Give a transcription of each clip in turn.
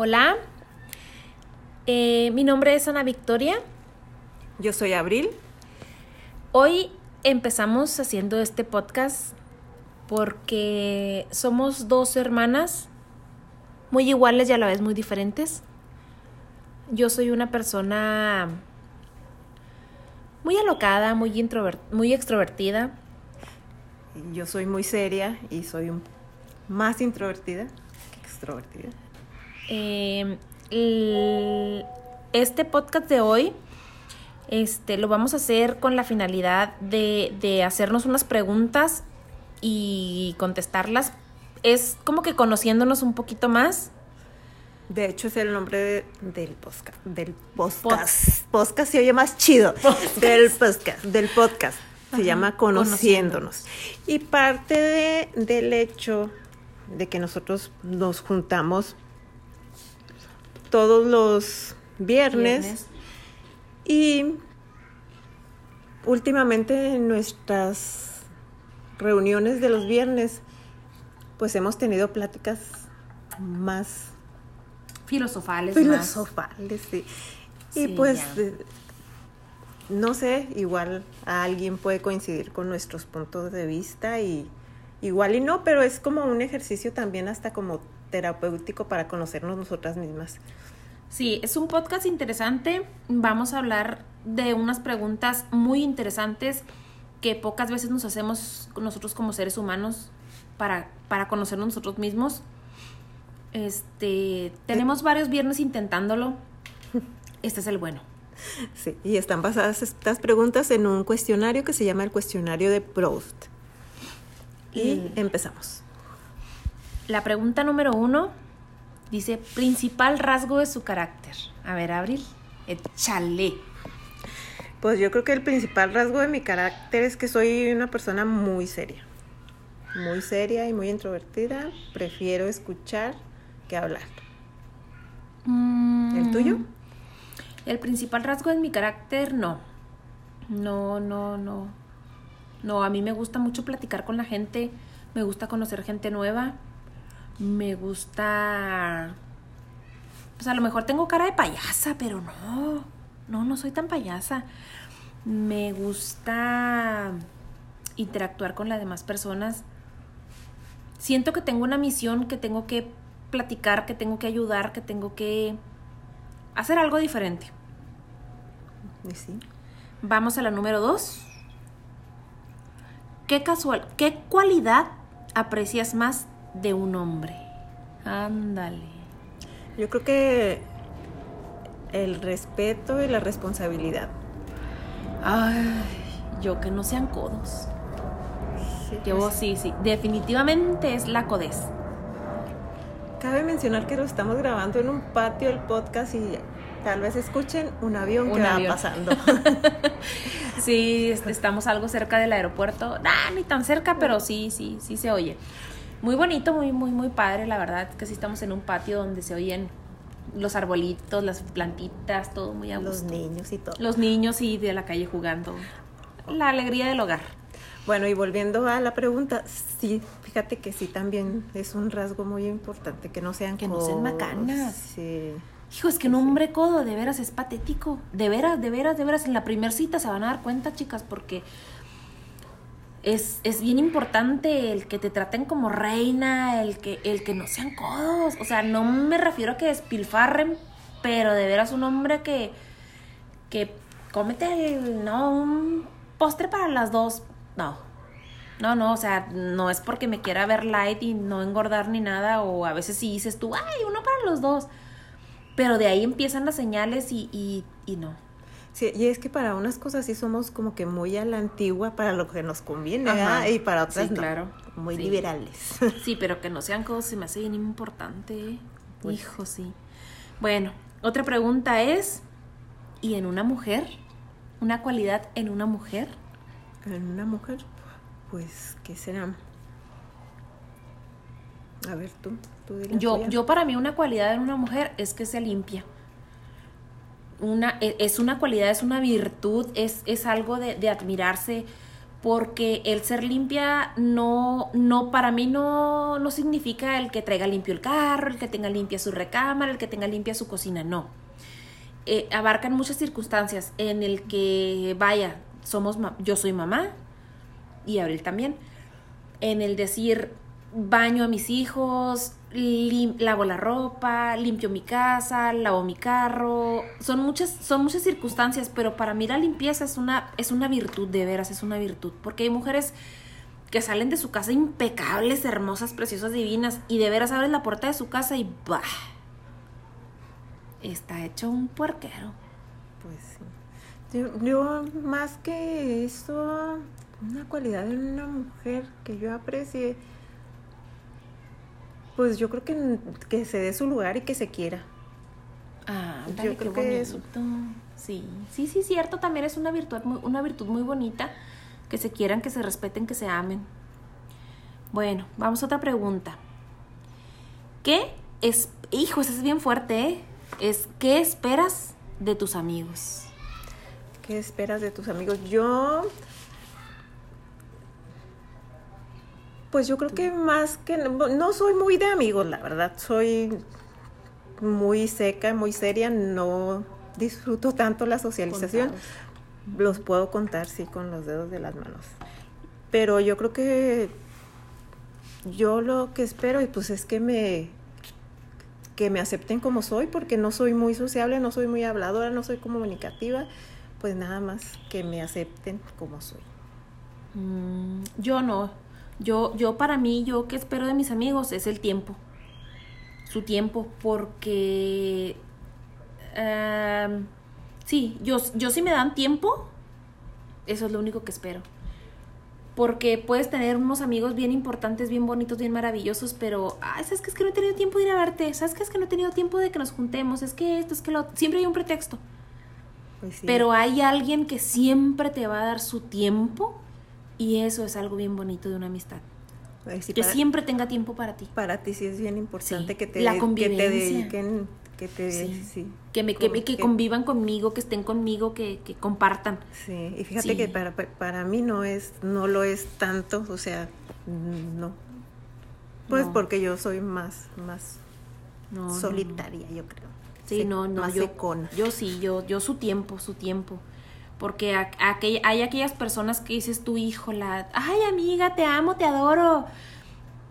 Hola, eh, mi nombre es Ana Victoria. Yo soy Abril. Hoy empezamos haciendo este podcast porque somos dos hermanas muy iguales y a la vez muy diferentes. Yo soy una persona muy alocada, muy, introvert muy extrovertida. Yo soy muy seria y soy más introvertida que extrovertida. Eh, este podcast de hoy este, lo vamos a hacer con la finalidad de, de hacernos unas preguntas y contestarlas. Es como que conociéndonos un poquito más. De hecho, es el nombre del podcast. Del podcast. Podcast se oye más chido. Del podcast. Del podcast. Se llama Conociéndonos. Y parte de, del hecho de que nosotros nos juntamos todos los viernes, y últimamente en nuestras reuniones de los viernes pues hemos tenido pláticas más filosofales. Filosofales, sí. Y pues, no sé, igual a alguien puede coincidir con nuestros puntos de vista y igual y no, pero es como un ejercicio también hasta como terapéutico para conocernos nosotras mismas. Sí, es un podcast interesante. Vamos a hablar de unas preguntas muy interesantes que pocas veces nos hacemos nosotros como seres humanos para, para conocernos nosotros mismos. Este, tenemos varios viernes intentándolo. Este es el bueno. Sí, y están basadas estas preguntas en un cuestionario que se llama el cuestionario de Proust. Y empezamos. La pregunta número uno dice, principal rasgo de su carácter. A ver, Abril, échale. Pues yo creo que el principal rasgo de mi carácter es que soy una persona muy seria. Muy seria y muy introvertida. Prefiero escuchar que hablar. Mm. ¿El tuyo? El principal rasgo de mi carácter, no. No, no, no. No, a mí me gusta mucho platicar con la gente. Me gusta conocer gente nueva me gusta... Pues a lo mejor tengo cara de payasa, pero no, no, no soy tan payasa. Me gusta interactuar con las demás personas. Siento que tengo una misión, que tengo que platicar, que tengo que ayudar, que tengo que hacer algo diferente. Sí. Vamos a la número dos. ¿Qué, casual, ¿Qué cualidad aprecias más de un hombre. Ándale. Yo creo que el respeto y la responsabilidad. Ay, yo que no sean codos. Sí, que vos sí, sí. Definitivamente es la codez. Cabe mencionar que lo estamos grabando en un patio el podcast y tal vez escuchen un avión que va pasando. sí, estamos algo cerca del aeropuerto. Nah, ni tan cerca, pero sí, sí, sí se oye muy bonito, muy, muy, muy padre, la verdad, que sí estamos en un patio donde se oyen los arbolitos, las plantitas, todo muy a Los niños y todo. Los niños y de la calle jugando. La alegría del hogar. Bueno, y volviendo a la pregunta, sí, fíjate que sí también es un rasgo muy importante, que no sean Que no sean macanas. Sí. Hijo, es que un hombre codo de veras es patético. De veras, de veras, de veras. En la primer cita se van a dar cuenta, chicas, porque es, es, bien importante el que te traten como reina, el que, el que no sean codos. O sea, no me refiero a que despilfarren, pero de veras un hombre que, que cómete no, un postre para las dos. No. No, no, o sea, no es porque me quiera ver light y no engordar ni nada, o a veces sí dices tú, ay, uno para los dos. Pero de ahí empiezan las señales y, y, y no. Sí, y es que para unas cosas sí somos como que muy a la antigua para lo que nos conviene, ¿verdad? Y para otras claro. muy liberales. Sí, pero que no sean cosas se me hace bien importante. ¿eh? Pues Hijo, sí. Bueno, otra pregunta es, ¿y en una mujer? ¿Una cualidad en una mujer? En una mujer, pues, ¿qué será? A ver, tú, tú yo, yo para mí una cualidad en una mujer es que se limpia una, e, es una cualidad, es una virtud, es, es algo de, admirarse porque el ser limpia no, no, para mí no, no significa el que traiga limpio el carro, el que tenga limpia su recámara, el que tenga limpia su cocina, no. Eh, abarcan muchas circunstancias en el que, vaya, somos, yo soy mamá y Abril también, en el decir, baño a mis hijos, lavo la ropa, limpio mi casa, lavo mi carro. Son muchas, son muchas circunstancias, pero para mí la limpieza es una, es una virtud, de veras, es una virtud. Porque hay mujeres que salen de su casa impecables, hermosas, preciosas, divinas, y de veras abren la puerta de su casa y ¡bah! Está hecho un puerquero. Pues sí. Yo, yo más que eso, una cualidad de una mujer que yo aprecie pues yo creo que, que se dé su lugar y que se quiera. Ah, yo creo que eso. Sí, sí, sí, cierto, también es una virtud, una virtud muy bonita, que se quieran, que se respeten, que se amen. Bueno, vamos a otra pregunta. ¿Qué es, hijo, eso es bien fuerte, ¿eh? Es, ¿qué esperas de tus amigos? ¿Qué esperas de tus amigos? Yo Pues yo creo que más que no soy muy de amigos, la verdad, soy muy seca, muy seria, no disfruto tanto la socialización. Los puedo contar, sí, con los dedos de las manos. Pero yo creo que yo lo que espero, pues es que me que me acepten como soy, porque no soy muy sociable, no soy muy habladora, no soy comunicativa, pues nada más que me acepten como soy. Mm, yo no, yo, yo para mí, yo que espero de mis amigos es el tiempo. Su tiempo, porque... Em, sí, yo, yo si me dan tiempo, eso es lo único que espero. Porque puedes tener unos amigos bien importantes, bien bonitos, bien maravillosos, pero, ay, ¿sabes que es que no he tenido tiempo de ir a verte? ¿Sabes que es que no he tenido tiempo de que nos juntemos? Es que esto, es que lo... Siempre hay un pretexto. Pues pero hay alguien que siempre te va a dar su tiempo y eso es algo bien bonito de una amistad. que siempre tenga tiempo para ti. Para ti sí es bien importante que, te, la convivencia. que te dediquen, que te sí. que me que, que, convivan conmigo, que estén conmigo, que, que compartan. Sí, y fíjate que para, para mí no es no lo es tanto, o sea, no. Pues porque yo soy más más solitaria, yo creo. Sí, no, no, yo, yo sí, yo yo su tiempo, su tiempo porque hay aquellas personas que dices tu hijo, la, ay amiga, te amo, te adoro.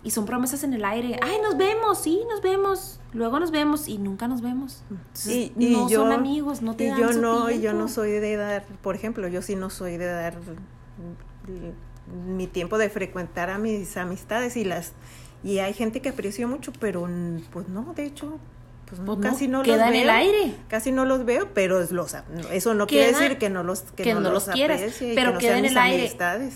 Y son promesas en el aire. Ay, nos vemos, sí, nos vemos. Luego nos vemos y nunca nos vemos. y, no son amigos, no te y yo no, yo no soy de dar, por ejemplo, yo sí no soy de dar mi tiempo de frecuentar a mis amistades y las y hay gente que aprecio mucho, pero pues no, de hecho pues, pues casi no, los veo. en el aire. Casi no los veo, pero es los, eso no quiere decir que no los que, no, los, quieras, pero queda en el aire.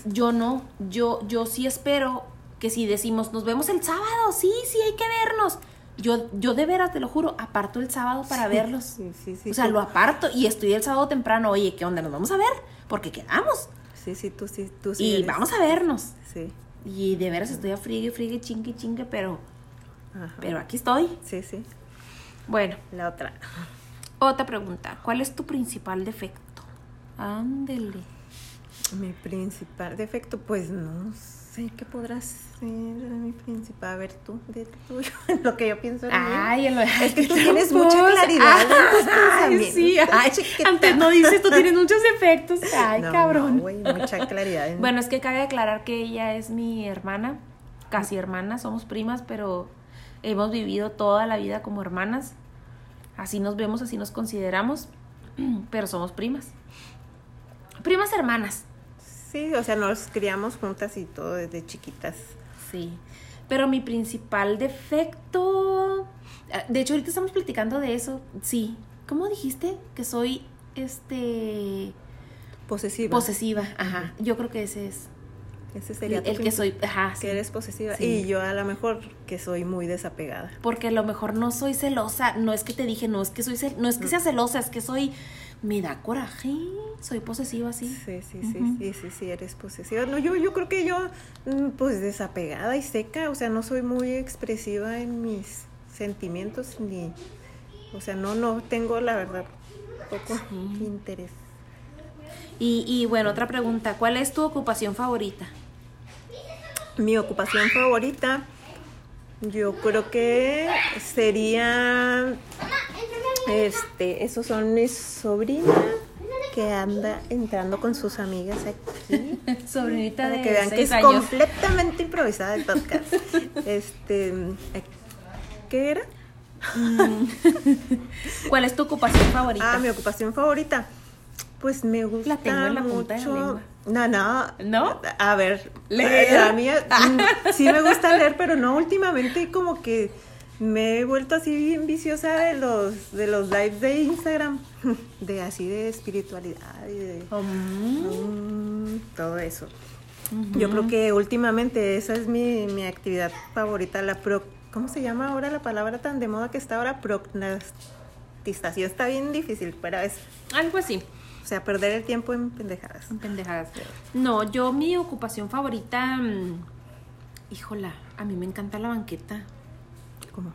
Yo no, yo yo sí espero que si decimos nos vemos el sábado, sí, sí hay que vernos. Yo, yo de veras, te lo juro, aparto el sábado para verlos. Sí, sí, sí, o sea, lo aparto y estoy el sábado temprano, oye, ¿qué onda? Nos vamos a ver, porque quedamos. Sí, sí, tú sí, tú sí. Y vamos a vernos. Sí. Y de veras estoy a frigue, frigue, chingue, chingue, pero, pero aquí estoy. Sí, sí. Bueno. La otra. Otra pregunta. ¿Cuál es tu principal defecto? Ándele. Mi principal defecto, pues no sé qué podrás ser mi principal. A ver tú, de tuyo, lo que yo pienso en Ay, mí. es que tú tienes mucha claridad ay, sí, antes no dices, tú tienes muchos defectos. Ay, cabrón. No, mucha claridad. Bueno, es que cabe aclarar que ella es mi hermana, casi hermana, somos primas, pero hemos vivido toda la vida como hermanas, así nos vemos, así nos consideramos, pero somos primas. Primas hermanas. Sí, o sea, nos criamos juntas y todo desde chiquitas. Sí, pero mi principal defecto, ah, de hecho ahorita estamos platicando de eso, sí. ¿Cómo dijiste? Que soy, este... Posesiva. Posesiva, ajá. Yo creo que ese es. Ese sería el que soy, ajá, que eres posesiva. Y yo a lo mejor que soy muy desapegada. Porque a lo mejor no soy celosa, no es que te dije, no es que soy no es que sea celosa, es que soy me da coraje, soy posesiva sí. Sí, sí, sí, sí, sí, sí, eres posesiva. No, yo yo creo que yo mm, pues desapegada y seca, o sea, no soy muy expresiva en mis sentimientos ni o sea, no no tengo la verdad poco interés. Y, y bueno, otra pregunta, ¿cuál es tu ocupación favorita? Mi ocupación favorita, yo creo que sería, este, esos son mis sobrinas que anda entrando con sus amigas aquí. Sobrinita Para de que vean que es años. completamente improvisada el podcast. Este, ¿qué era? ¿Cuál es tu ocupación favorita? Ah, mi ocupación favorita. Pues me gusta La tengo en la punta de la mucho. lengua. No, no. ¿No? A ver, ¿Leer? la mía mm, sí me gusta leer, pero no últimamente como que me he vuelto así bien viciosa de los de los lives de Instagram, de así de espiritualidad y de Mm. mm, todo eso. Yo creo que últimamente esa es mi, mi actividad favorita, la pro, ¿cómo se llama ahora la palabra tan de moda que está ahora? Procrastinación. Está bien difícil, pero es, Algo así. O sea, perder el tiempo en pendejadas. Pendejadas. No, yo mi ocupación favorita, mm, híjola, a mí me encanta la banqueta. ¿Cómo?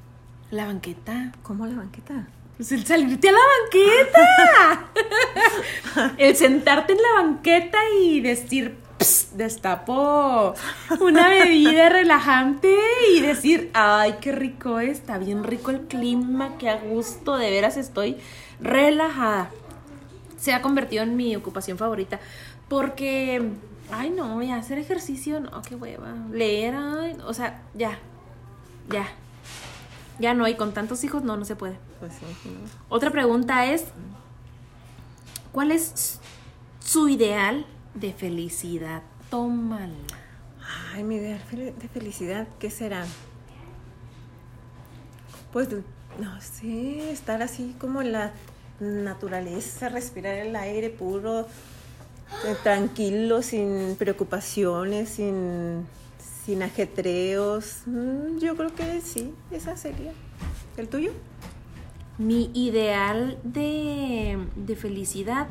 La banqueta. ¿Cómo la banqueta? Pues el salirte a la banqueta. el sentarte en la banqueta y decir, "Ps, destapo una bebida relajante y decir, ay, qué rico, está bien rico el clima, qué a gusto, de veras estoy relajada. Se ha convertido en mi ocupación favorita porque, ay, no, ya hacer ejercicio, no, qué hueva. Leer, ay, o sea, ya, ya. Ya no, y con tantos hijos no, no se puede. Pues sí, no. Otra pregunta es, ¿cuál es su ideal de felicidad? Tómala. Ay, mi ideal de felicidad, ¿qué será? Pues, no sé, estar así como en la naturaleza, respirar el aire puro, eh, tranquilo, sin preocupaciones, sin, sin ajetreos. Mm, Yo creo que sí, esa sería. ¿El tuyo? Mi ideal de, de felicidad.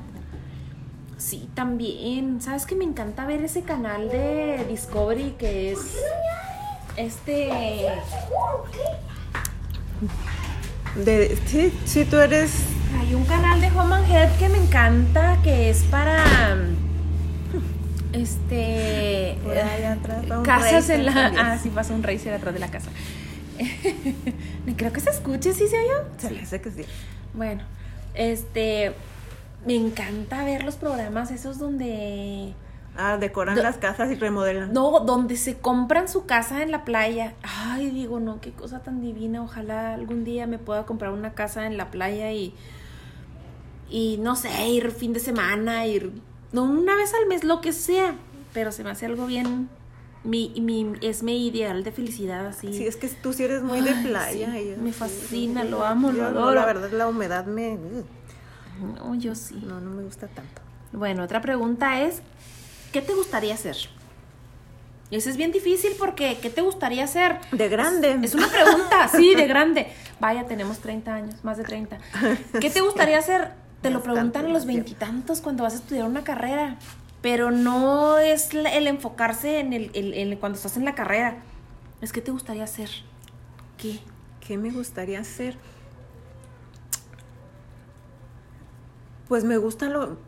Sí, también. ¿Sabes que me encanta ver ese canal de Discovery que es este... De, sí, sí, tú eres... Hay un canal de Home and Health que me encanta que es para... Este... Por allá atrás va un casas en la... también. Ah, sí, pasa un racer atrás de la casa. Creo que se escuche, ¿sí se oyó? Se me hace que sí. Bueno, este... Me encanta ver los programas esos donde... Ah, decoran Do- las casas y remodelan. No, donde se compran su casa en la playa. Ay, digo, no, qué cosa tan divina. Ojalá algún día me pueda comprar una casa en la playa y. Y no sé, ir fin de semana, ir. No, una vez al mes, lo que sea. Pero se me hace algo bien. Mi, mi, es mi ideal de felicidad, así. Sí, es que tú sí eres muy de Ay, playa. sí, y yo me fascina, sí, lo amo, lo no, adoro. La verdad, la humedad me. No, yo sí. No, no me gusta tanto. Bueno, otra pregunta es, ¿qué te gustaría hacer? Eso es bien difícil porque ¿qué te gustaría hacer? De grande. Es una pregunta, sí, de grande. Vaya, tenemos 30 años, más de 30. ¿Qué te gustaría hacer? Te lo preguntan a los veintitantos cuando vas a estudiar una carrera. Pero no es el enfocarse en el, el- el- cuando estás en la carrera. Es que te gustaría hacer. ¿Qué? ¿Qué me gustaría hacer? Pues me gusta lo.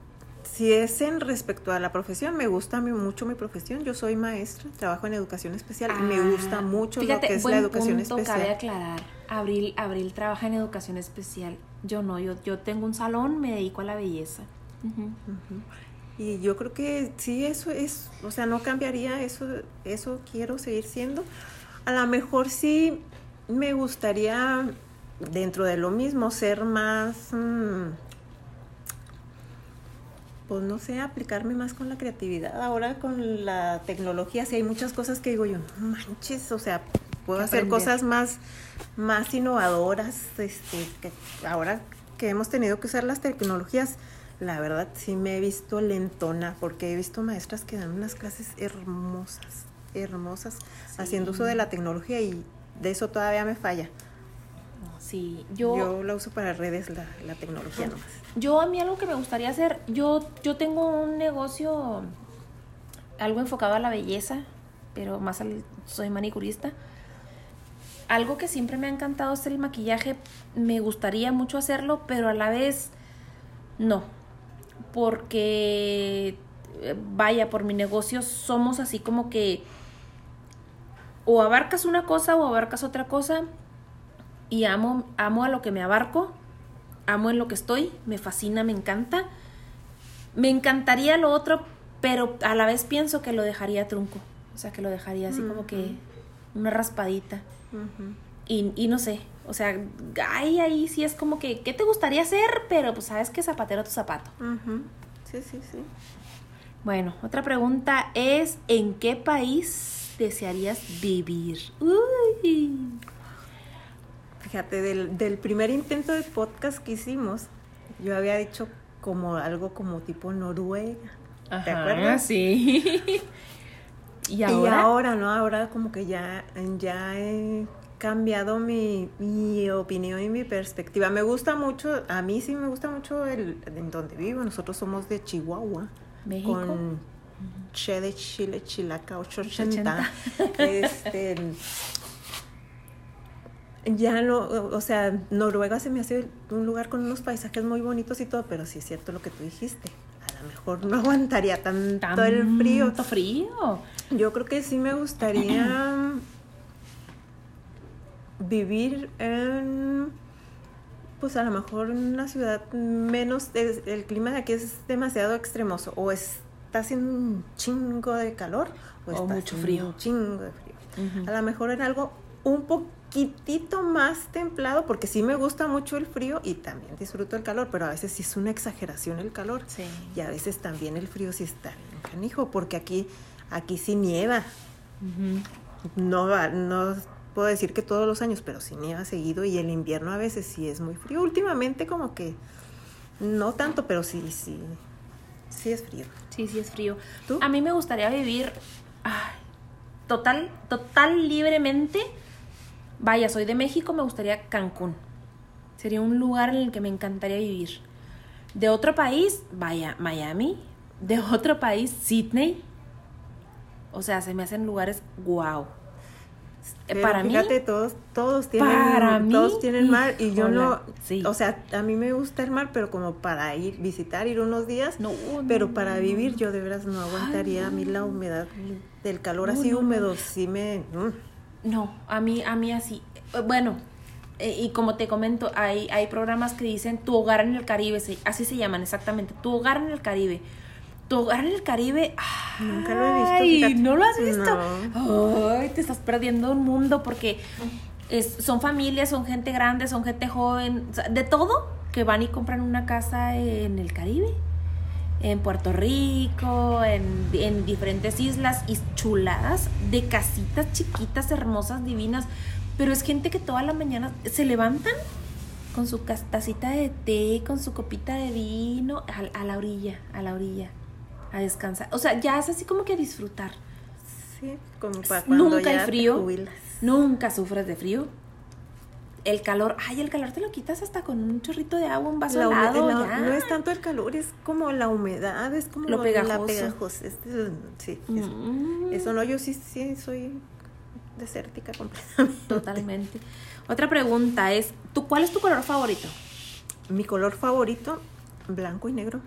Si es en respecto a la profesión, me gusta mucho mi profesión. Yo soy maestra, trabajo en educación especial y me Ah, gusta mucho fíjate, lo que es buen la educación punto, Cabe especial. aclarar. Abril, Abril trabaja en educación especial. Yo no, yo, yo tengo un salón, me dedico a la belleza. Y yo creo que sí, eso es, o sea, no cambiaría, eso, eso quiero seguir siendo. A lo mejor sí me gustaría, dentro de lo mismo, ser más, mm, pues no sé, aplicarme más con la creatividad. Ahora con la tecnología, sí hay muchas cosas que digo yo, no manches, o sea, puedo hacer aprender. cosas más, más innovadoras, este, que ahora que hemos tenido que usar las tecnologías, la verdad sí me he visto lentona, porque he visto maestras que dan unas clases hermosas, hermosas, Sí. haciendo uso de la tecnología y de eso todavía me falla. Sí, Yo, yo, la uso para redes, la, la tecnología nomás. yo a mí algo que me gustaría hacer, yo, yo tengo un negocio algo enfocado a la belleza, pero más al, soy manicurista. Algo que siempre me ha encantado es el maquillaje. Me gustaría mucho hacerlo, pero a la vez no. porque, eh, vaya, por mi negocio somos así como que o abarcas una cosa o abarcas otra cosa y amo, amo a lo que me abarco, amo en lo que estoy, me fascina, me encanta. Me encantaría lo otro, pero a la vez pienso que lo dejaría trunco, o sea, que lo dejaría así como que una raspadita. Y, y no sé, o sea, ahí, ahí sí es como que, ¿qué te gustaría hacer? Pero pues sabes que zapatero tu zapato. Sí, sí, sí. Bueno, otra pregunta es, ¿en qué país desearías vivir? Uy. Fíjate, del, del primer intento de podcast que hicimos, yo había dicho como algo como tipo Noruega. ¿Te acuerdas? Sí. ¿Y ahora? Y ahora, ¿no? Ahora como que ya, ya he cambiado mi, mi, opinión y mi perspectiva. Me gusta mucho, a mí sí me gusta mucho el, en donde vivo. Nosotros somos de Chihuahua. México. Con Che de Chile, Chilaca 880. este, ya no, o sea, Noruega se me hace un lugar con unos paisajes muy bonitos y todo, pero sí es cierto lo que tú dijiste. A lo mejor no aguantaría tanto el frío. Tanto frío. Yo creo que sí me gustaría vivir en, pues a lo mejor en una ciudad menos, el clima de aquí es demasiado extremoso, o está haciendo un chingo de calor, o, está mucho frío. Un chingo de frío. A lo mejor en algo un poquitito más templado, porque sí me gusta mucho el frío y también disfruto el calor, pero a veces sí es una exageración el calor. Y a veces también el frío sí está en canijo, porque aquí, aquí sí nieva. No va, no puedo decir que todos los años, pero sí nieva seguido y el invierno a veces sí es muy frío. Últimamente como que no tanto, pero sí, sí, sí es frío. Sí, sí es frío. A mí me gustaría vivir total, total libremente. Vaya, soy de México, me gustaría Cancún. Sería un lugar en el que me encantaría vivir. De otro país, vaya, Miami. De otro país, Sydney. O sea, se me hacen lugares guau. Pero para fíjate, todos, todos tienen, todos tienen mar y yo no, o sea, a mí me gusta el mar, pero como para ir, visitar, ir unos días, no, pero para vivir yo de veras no aguantaría a mí la humedad del calor así húmedo, sí me... Mm. No, a mí, a mí así, bueno, eh, y como te comento, hay, hay programas que dicen tu hogar en el Caribe, así se llaman exactamente, tu hogar en el Caribe tu hogar en el Caribe. Nunca lo he visto. Ay, ¿no lo has visto? Ay, te estás perdiendo un mundo porque es, son familias, son gente grande, son gente joven, de todo, que van y compran una casa en el Caribe. En Puerto Rico, en, en diferentes islas y chuladas de casitas chiquitas, hermosas, divinas. Pero es gente que toda la mañana se levantan con su tacita de té, con su copita de vino, a, a la orilla, a la orilla a descansar. O sea, ya es así como que a disfrutar. Sí, como para cuando Nunca hay frío. Nunca sufres de frío. El calor, ay, el calor te lo quitas hasta con un chorrito de agua, un vaso helado. No es tanto el calor, es como la humedad, es como lo pegajoso. La pegajosa. sí, mm. eso, no, yo sí, sí soy desértica completamente. Totalmente. Otra pregunta es, ¿tú cuál es tu color favorito? Mi color favorito, blanco y negro.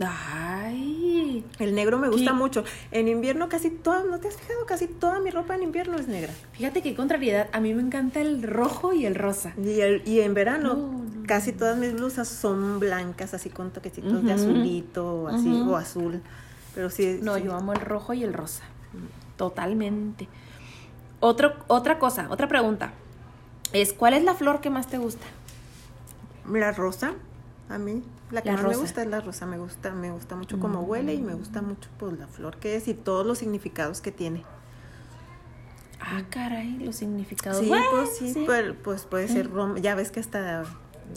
Ay. El negro me gusta mucho. En invierno casi toda, ¿no te has fijado? Casi toda mi ropa en invierno es negra. Fíjate qué contrariedad. A mí me encanta el rojo y el rosa. Y, el, y en verano casi todas mis blusas son blancas, así con toquecitos de azulito, así, o azul. Pero sí. No, yo amo el rojo y el rosa. Totalmente. Otro, otra cosa, otra pregunta. Es, ¿cuál es la flor que más te gusta? La rosa, a mí. La que más me gusta es la rosa, me gusta, me gusta mucho cómo huele y me gusta mm. mucho pues la flor que es y todos los significados que tiene. Ah, caray, los significados. Sí, pues sí, Pues, pues, puede ser ya ves que hasta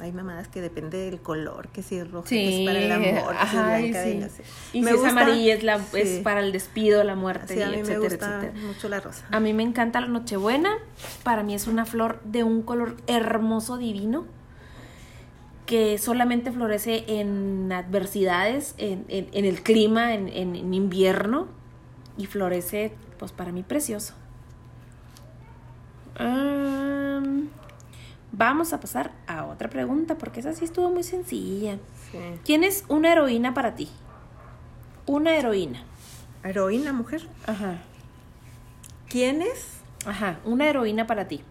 hay mamadas que depende del color, que si es rojo es para el amor, si Y me si es amarilla es, la, es para el despido, la muerte, a mí me gusta mucho la rosa. A mí me encanta la Nochebuena, para mí es una flor de un color hermoso, divino que solamente florece en adversidades, en, el clima, en, invierno, y florece, pues para mí, precioso. Vamos a pasar a otra pregunta porque esa sí estuvo muy sencilla. Sí. ¿Quién es una heroína para ti? Una heroína. Heroína, mujer. Ajá. ¿Quién es? Ajá, una heroína para ti.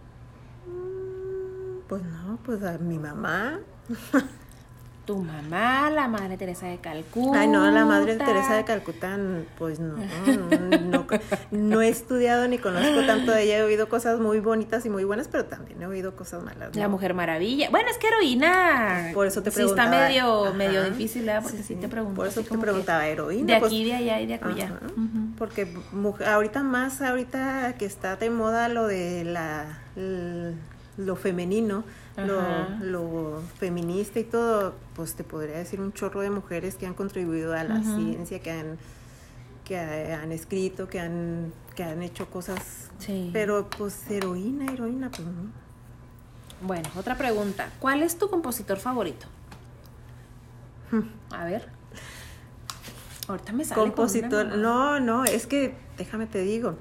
Pues no, pues a mi mamá. Tu mamá, la madre Teresa de Calcuta. Ay, no, la madre Teresa de Calcuta, pues no, no, no, no he estudiado ni conozco tanto de ella. He oído cosas muy bonitas y muy buenas, pero también he oído cosas malas. ¿no? La Mujer Maravilla. Bueno, es que heroína. Por eso te Sí, está preguntaba. medio, Ajá. medio difícil, ¿verdad? Porque Sí, te pregunto. Por eso te preguntaba heroína. De pues, aquí, de allá y de acullá. Porque ahorita más, ahorita que está de moda lo de la lo femenino, lo, lo feminista y todo, pues te podría decir un chorro de mujeres que han contribuido a la ciencia, que han que ha- han escrito, que han que han hecho cosas, Sí. pero pues heroína, heroína, pues no. Bueno, otra pregunta. ¿Cuál es tu compositor favorito? A ver. Ahorita me sale con una Compositor, no, no, es que déjame te digo.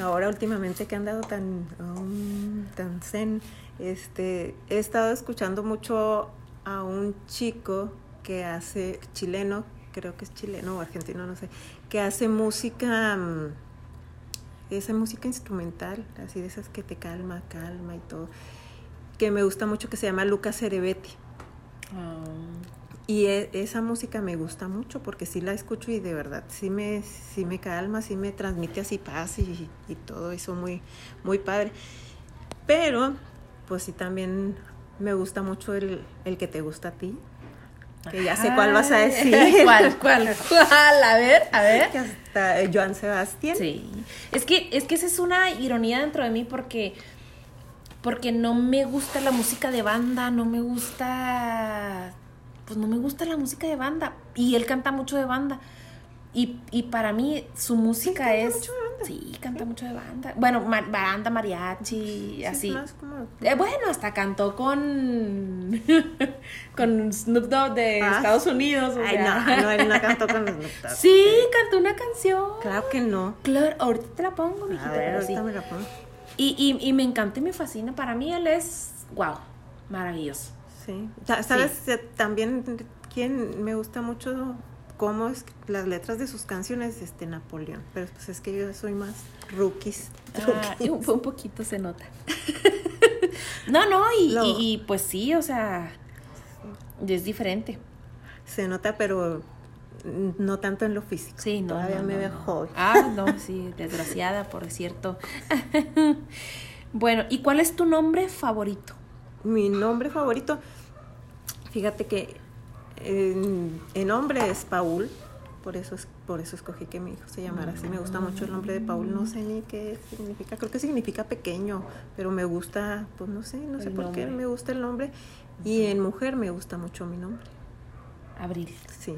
Ahora últimamente que han dado tan um, tan zen, este he estado escuchando mucho a un chico que hace chileno, creo que es chileno o argentino, no sé, que hace música mm, esa música instrumental, así de esas que te calma, calma y todo, que me gusta mucho que se llama Lucas Cerebetti. Ah, Y e- esa música me gusta mucho porque sí la escucho y de verdad sí me, sí me calma, sí me transmite así paz y, y todo eso muy, muy padre. Pero, pues sí también me gusta mucho el, el que te gusta a ti. Que ya sé cuál vas a decir. ¿Cuál, cuál, cuál? A ver, a ver. Que hasta Joan Sebastián. Sí. Es que, es que esa es una ironía dentro de mí porque, porque no me gusta la música de banda, no me gusta. Pues no me gusta la música de banda. Y él canta mucho de banda. Y, y para mí su música canta es. mucho de banda. Sí, canta mucho de banda. Bueno, banda, mariachi, Sí, así. más como- Eh, bueno, hasta cantó con con Snoop Dogg de Ah. Estados Unidos. o Ay, sea. no, no, él no cantó con los Sí, cantó una canción. Claro que no. Claro, ahorita te la pongo, mijita. A ver, ahorita sí. me la pongo. y, y, y me encanta y me fascina. Para mí él es, wow, maravilloso. Sí. ¿Sabes también quién me gusta mucho cómo es las letras de sus canciones? Este Napoleón. Pero pues es que yo soy más rookies. Ah, un, poquito se nota. no, no, y, Lo- y- y, pues sí, o sea, es diferente. Se nota, pero no tanto en lo físico. Sí, no. Todavía no, me veo no. joven. Ah, no, sí, desgraciada, por cierto. bueno, ¿y cuál es tu nombre favorito? Mi nombre favorito, fíjate que en, en nombre es Paul. Por eso, es, por eso escogí que mi hijo se llamara así. Me gusta mucho el nombre de Paul. No sé ni qué significa. Creo que significa pequeño, pero me gusta, pues no sé, no sé El por qué me gusta el nombre. Y en mujer me gusta mucho mi nombre. Abril. Sí,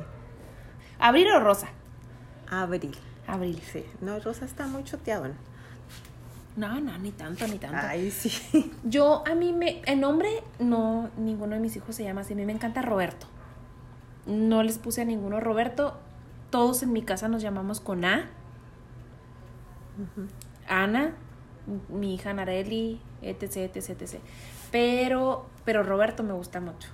¿Abril o Rosa? Abril. Abril. Sí, no, Rosa está muy choteado. ¿no? No, no, ni tanto, ni tanto. Ay, sí. Yo, a mí me. El nombre, no, ninguno de mis hijos se llama así. A mí me encanta Roberto. No les puse a ninguno Roberto. Todos en mi casa nos llamamos con A. Ana, mi hija Nareli, etc, etc, etc. Pero, pero Roberto me gusta mucho.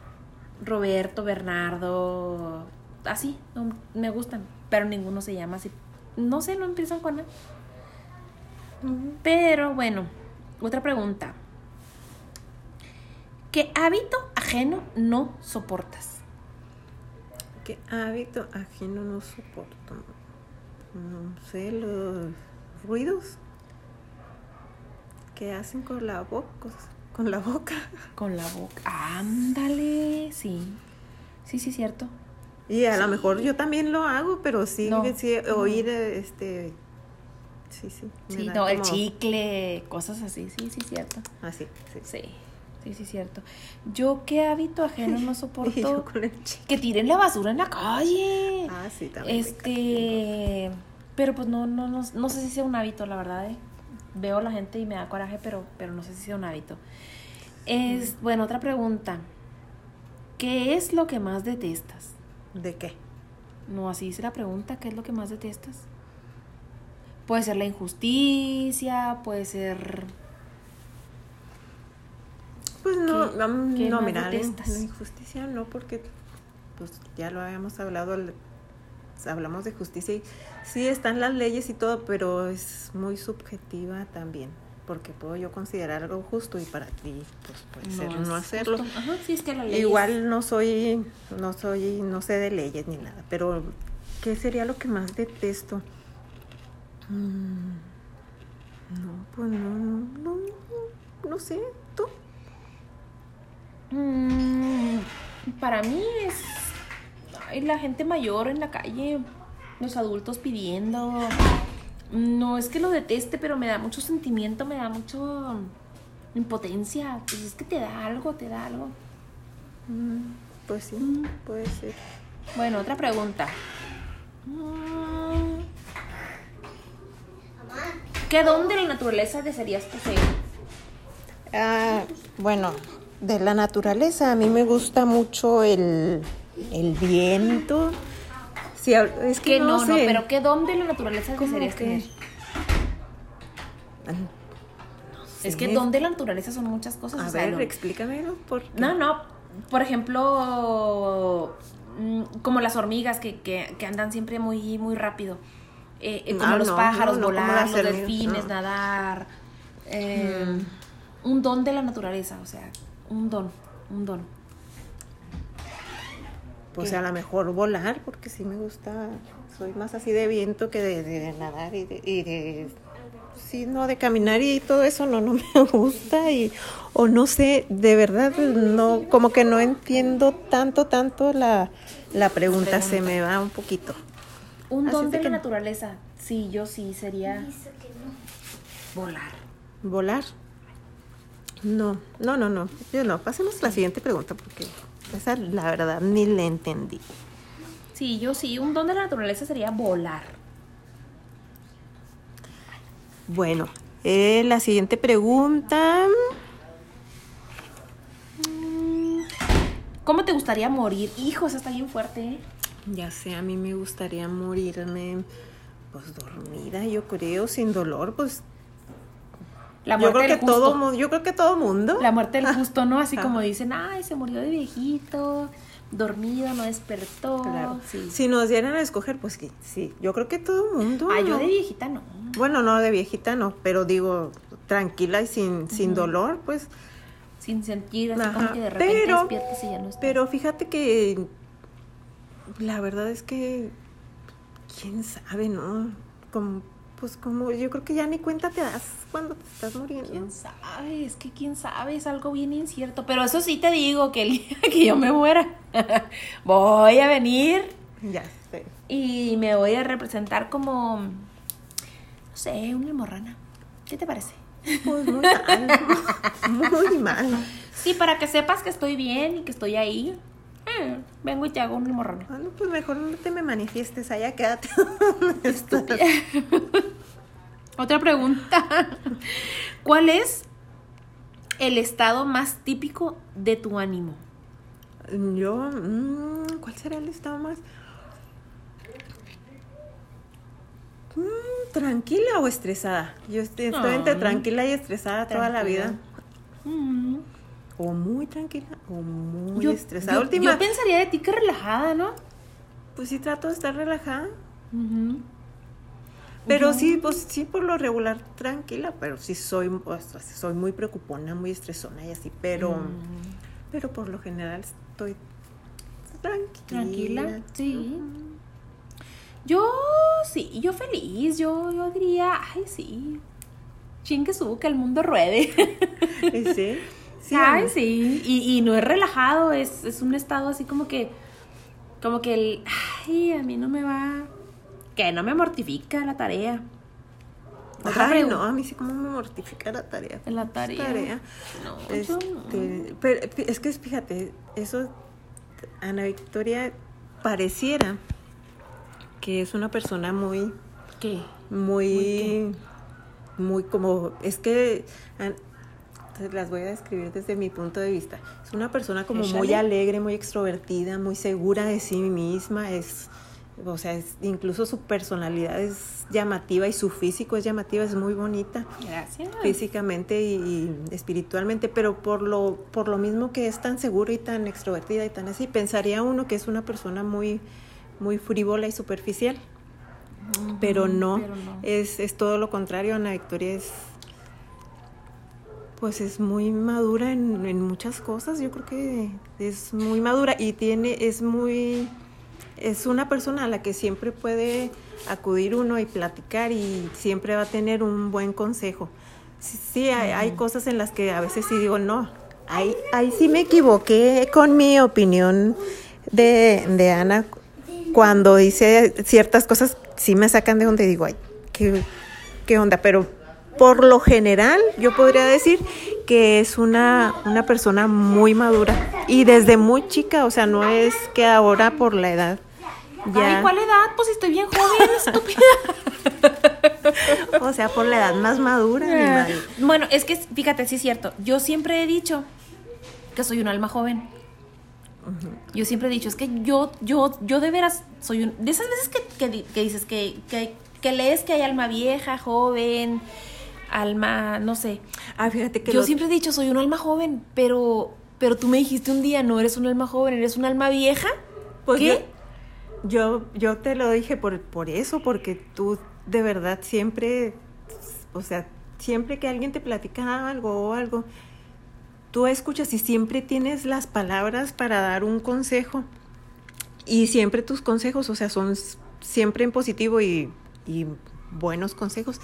Roberto, Bernardo, así, no, me gustan. Pero ninguno se llama así. No sé, no empiezan con A. Pero bueno, otra pregunta. ¿Qué hábito ajeno no soportas? ¿Qué hábito ajeno no soporto? No sé, los ruidos que hacen con la boca. Con la boca. Con la boca. Ándale, sí. Sí, sí, cierto. Y a lo mejor yo también lo hago, pero sí, No. sí, oír este. Sí, sí. Sí, no, el chicle, cosas así, sí, sí, cierto. Así, sí. Sí, sí, sí, cierto. Yo qué hábito ajeno no Y yo soporto. con el chicle. que tiren la basura en la calle. Ah, sí, también. Este, pero pues no, no, no, no sé si sea un hábito, la verdad. ¿eh? Veo a la gente y me da coraje, pero, pero no sé si sea un hábito. Es, bueno, otra pregunta. ¿Qué es lo que más detestas? ¿De qué? No, así dice la pregunta, ¿qué es lo que más detestas? Puede ser la injusticia, puede ser... Pues no, ¿Qué- no, qué no, mira, la, detestas? la injusticia no, porque pues ya lo habíamos hablado, hablamos de justicia y sí están las leyes y todo, pero es muy subjetiva también, porque puedo yo considerar algo justo y para ti pues puede ser no hacerlo. justo. Ajá, sí, es que la ley Igual no soy, no soy, no sé de leyes ni nada, pero ¿qué sería lo que más detesto? Mm, No, pues no, no, no, no sé, tú. Mm, para mí es ay, la gente mayor en la calle, los adultos pidiendo. No es que lo deteste, pero me da mucho sentimiento, me da mucho impotencia. Pues es que te da algo, te da algo. Mm, Pues sí, puede ser. Bueno, otra pregunta. Mm, ¿Qué don de la naturaleza desearías poseer? Ah, bueno, de la naturaleza a mí me gusta mucho el, el viento. Sí, hab- es que Que no, no, no, sé. pero ¿qué don de la naturaleza ¿Cómo desearías que? tener? Es que don de la naturaleza son muchas cosas. A o sea, ver, lo- explícamelo. ¿por qué? No, no. Por ejemplo, mm, como las hormigas que, que, que andan siempre muy, muy rápido. Eh, eh, como Ah, los no, pájaros, no, volar, los delfines, nadar. eh, Mm. Un don de la naturaleza, o sea, un don, un don. Pues ¿Qué? a lo mejor volar, porque sí me gusta. Soy más así de viento que de, de nadar y de, y de- Sí, no, de caminar y todo eso no, no me gusta. Y, o no sé, de verdad, no, como que no entiendo tanto, tanto la, la pregunta. Se me va un poquito. Un Así don de la que- naturaleza. Sí, yo sí, sería volar. ¿Volar? No, no, no, no. Yo no. Pasemos a la siguiente pregunta, porque esa, la verdad, ni la entendí. Sí, yo sí, un don de la naturaleza sería volar. Bueno, eh, la siguiente pregunta. ¿Cómo te gustaría morir? Hijo, esa está bien fuerte, ¿eh? Ya sé, a mí me gustaría morirme, pues dormida, yo creo, sin dolor, pues. La yo muerte creo del que justo. todo, yo creo que todo mundo. La muerte del justo, ¿no? Así como dicen, ay, se murió de viejito, dormido, no despertó. Claro. Sí. Si nos dieran a escoger, pues sí, sí. Yo creo que todo mundo. Ah, yo de viejita no. Bueno, no de viejita, no, pero digo tranquila y sin, sin dolor, pues. Sin sentir, así como que de repente pero- despiertas y ya no estás. Pero fíjate que la verdad es que quién sabe, ¿no? Como, pues como yo creo que ya ni cuenta te das cuando te estás muriendo. ¿Quién sabe? Es que quién sabe, es algo bien incierto. Pero eso sí te digo, que el día que yo me muera, voy a venir Ya sé. y me voy a representar como, no sé, una almorrana. ¿Qué te parece? Pues muy mal. muy mal. Sí, para que sepas que estoy bien y que estoy ahí. Vengo y te hago una almorrana. Bueno, pues mejor no te me manifiestes allá, quédate estás. Otra pregunta. ¿Cuál es el estado más típico de tu ánimo? Yo, mm, ¿cuál será el estado más? Mm, ¿Tranquila o estresada? Yo estoy, estoy entre tranquila y estresada toda la vida. Mm. O muy tranquila o muy Yo, estresada. yo- Última, yo pensaría de ti que relajada, ¿no? pues sí trato de estar relajada. Pero sí, pues sí por lo regular tranquila, pero sí soy, pues, soy muy preocupona, muy estresona y así, pero, Mm. pero por lo general estoy tranquila. Tranquila, sí. Yo sí, yo feliz, yo, yo diría, ay sí, chingue su, que el mundo ruede. ¿Y sí? Sí, ay, sí, y, y no es relajado, es, es un estado así como que, como que el, ay, a mí no me va, que no me mortifica la tarea. Otra Ay, no, a mí sí como me mortifica la tarea. La tarea. Tarea. No, yo no. Este, pero es que fíjate, eso, Ana Victoria pareciera que es una persona muy, ¿Qué? muy, muy como, es que las voy a describir desde mi punto de vista. Es una persona como muy alegre, muy extrovertida, muy segura de sí misma, es o sea, es, incluso su personalidad es llamativa y su físico es llamativa, es muy bonita. Gracias. Físicamente y, y, espiritualmente, pero por lo, por lo mismo que es tan segura y tan extrovertida y tan así, pensaría uno que es una persona muy, muy frívola y superficial. pero, no, pero no. Es, es todo lo contrario, Ana Victoria es pues es muy madura en, en, muchas cosas, yo creo que es muy madura y tiene, es muy, es una persona a la que siempre puede acudir uno y platicar y siempre va a tener un buen consejo. Sí, sí hay, hay, cosas en las que a veces sí digo, no, ahí, ahí sí me equivoqué con mi opinión de, de Ana cuando dice ciertas cosas, sí me sacan de donde digo, ay, qué, qué onda, pero por lo general yo podría decir que es una, una persona muy madura y desde muy chica, o sea, no es que ahora por la edad. Ya... Ay, ¿cuál edad? Pues estoy bien joven, estúpida. o sea, por la edad más madura. Yeah. Bueno, es que fíjate, sí es cierto. Yo siempre he dicho que soy un alma joven. Uh -huh. Yo siempre he dicho, es que yo, yo, yo de veras soy un. De esas veces que, que, que dices que, que, que lees que hay alma vieja, joven, alma, no sé. Ah, fíjate que yo lo... siempre he dicho, soy un alma joven, pero pero tú me dijiste un día, no eres un alma joven, eres un alma vieja. Pues ¿Qué? Yo, yo, yo te lo dije por, por eso, porque tú de verdad siempre, o sea, siempre que alguien te platica algo o algo, tú escuchas y siempre tienes las palabras para dar un consejo. Y siempre tus consejos, o sea, son siempre en positivo y, y buenos consejos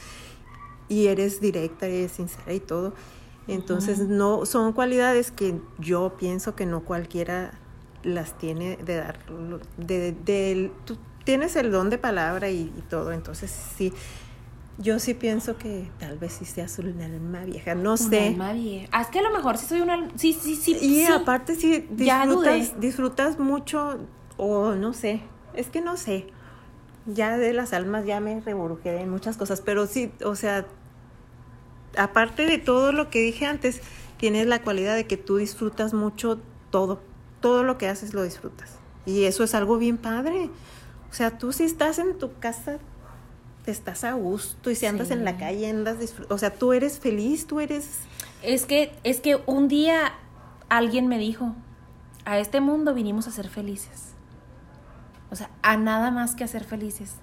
y eres directa, eres sincera y todo. Entonces, uh -huh. no son cualidades que yo pienso que no cualquiera las tiene de dar. De, de, de tú tienes el don de palabra y, y, todo. Entonces, sí, yo sí pienso que tal vez sí seas un alma vieja. No un sé. alma vieja. Ah, es que a lo mejor sí soy una. Sí, sí, sí. Y sí. aparte, sí, disfrutas, disfrutas mucho, o no sé. Es que no sé ya de las almas ya me reburujé en muchas cosas, pero sí, o sea, aparte de todo lo que dije antes, tienes la cualidad de que tú disfrutas mucho todo, todo lo que haces lo disfrutas. Y eso es algo bien padre. O sea, tú si estás en tu casa, estás a gusto y si andas sí. en la calle, andas disfrutando. O sea, tú eres feliz, tú eres... Es que, es que un día alguien me dijo, a este mundo vinimos a ser felices. O sea, a nada más que a ser felices.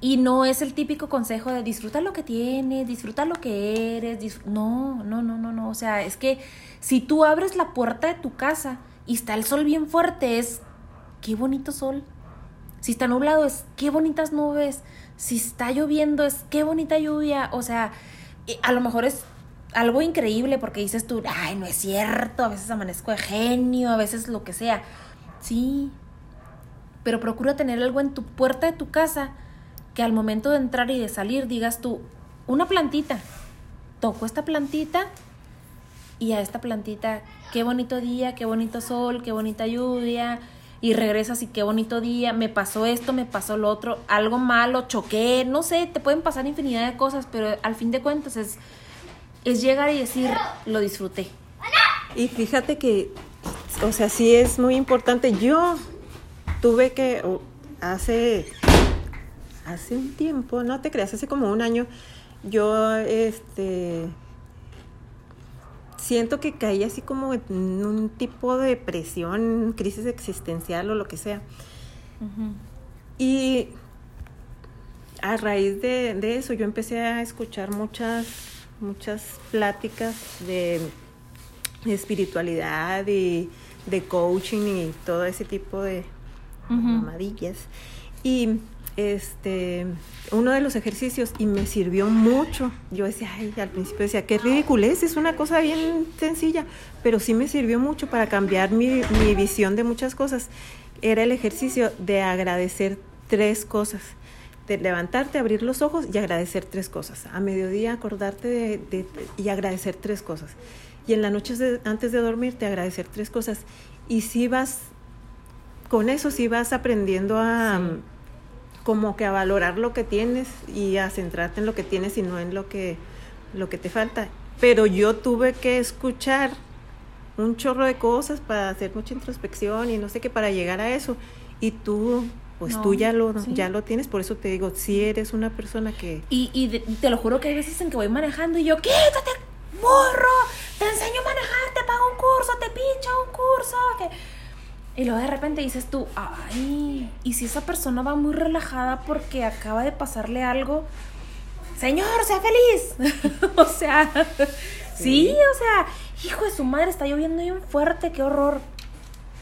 Y no es el típico consejo de disfruta lo que tienes, disfruta lo que eres. No, no, no, no, no. O sea, es que si tú abres la puerta de tu casa y está el sol bien fuerte, es qué bonito sol. Si está nublado, es qué bonitas nubes. Si está lloviendo, es qué bonita lluvia. O sea, a lo mejor es algo increíble porque dices tú, ay, no es cierto. A veces amanezco de genio, a veces lo que sea. Sí, pero procura tener algo en tu puerta de tu casa que al momento de entrar y de salir digas tú, una plantita, toco esta plantita y a esta plantita, qué bonito día, qué bonito sol, qué bonita lluvia, y regresas y qué bonito día, me pasó esto, me pasó lo otro, algo malo, choqué, no sé, te pueden pasar infinidad de cosas, pero al fin de cuentas es, es llegar y decir, lo disfruté. Y fíjate que, o sea, sí es muy importante, yo tuve que hace hace un tiempo, no te creas, hace como un año, yo este siento que caí así como en un tipo de depresión, crisis existencial o lo que sea. Uh -huh. Y a raíz de, de, eso yo empecé a escuchar muchas, muchas pláticas de espiritualidad y de coaching y todo ese tipo de, uh. Y este uno de los ejercicios y me sirvió mucho. Yo decía, ay, al principio decía, qué ridiculez, es una cosa bien sencilla, pero sí me sirvió mucho para cambiar mi, mi visión de muchas cosas. Era el ejercicio de agradecer tres cosas. De levantarte, abrir los ojos y agradecer tres cosas. A mediodía acordarte de, y agradecer tres cosas. Y en la noche antes de dormirte agradecer tres cosas. Y si vas, con eso sí vas aprendiendo a... Sí como que a valorar lo que tienes y a centrarte en lo que tienes y no en lo que, lo que te falta. Pero yo tuve que escuchar un chorro de cosas para hacer mucha introspección y no sé qué para llegar a eso. Y tú, pues No, tú ya lo, sí. ya lo tienes, por eso te digo, si eres una persona que... Y, y de- te lo juro que hay veces en que voy manejando y yo, quítate, morro, te enseño a manejar, te pago un curso, te pincho un curso. que-". Y luego de repente dices tú, ay, y si esa persona va muy relajada porque acaba de pasarle algo, señor, sea feliz. o sea, sí, o sea, hijo de su madre, está lloviendo bien fuerte, qué horror.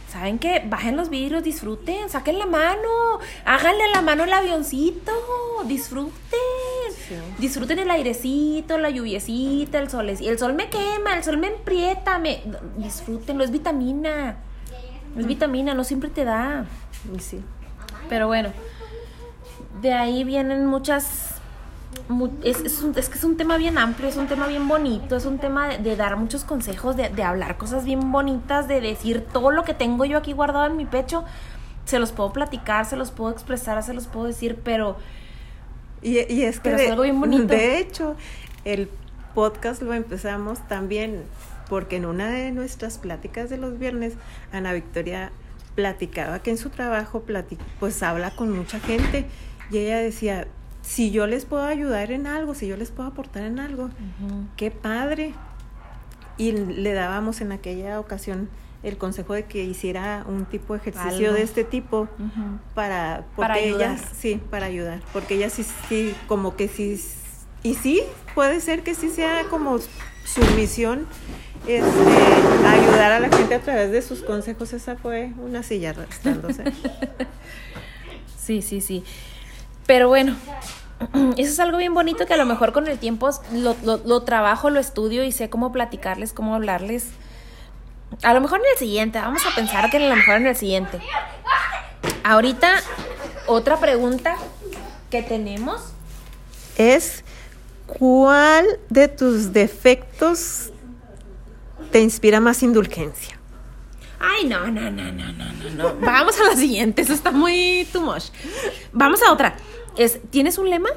¿Saben qué? Bajen los vidrios, disfruten, saquen la mano, háganle a la mano el avioncito, disfruten. Sí. Disfruten el airecito, la lluviecita, el sol. El sol me quema, el sol me emprieta, me... disfrútenlo, es vitamina. Es vitamina, no siempre te da. sí. Pero bueno, de ahí vienen muchas... mu- Es, es, un- es que es un tema bien amplio, es un tema bien bonito, es un tema de, de dar muchos consejos, de, de hablar cosas bien bonitas, de decir todo lo que tengo yo aquí guardado en mi pecho. Se los puedo platicar, se los puedo expresar, se los puedo decir, pero Y, y es que Pero es algo bien bonito. de hecho, el podcast lo empezamos también porque en una de nuestras pláticas de los viernes, Ana Victoria platicaba que en su trabajo pues habla con mucha gente y ella decía, si yo les puedo ayudar en algo, si yo les puedo aportar en algo, qué padre. Y le dábamos en aquella ocasión el consejo de que hiciera un tipo de ejercicio Algo. de este tipo para porque Para ella ayudar. sí para ayudar porque ella sí sí como que sí y sí puede ser que sí sea como su misión este, ayudar a la gente a través de sus consejos esa fue una silla arrastrándose Sí, sí, sí. Pero bueno, eso es algo bien bonito que a lo mejor con el tiempo lo, lo- lo trabajo, lo estudio y sé cómo platicarles, cómo hablarles. A lo mejor en el siguiente, vamos a pensar que a lo mejor en el siguiente. Ahorita, otra pregunta que tenemos. es cuál de tus defectos te inspira más indulgencia Ay, no, no, no, no, no, no, no. Vamos a la siguiente, eso está muy too much. Vamos a otra. Es, ¿Tienes un lema?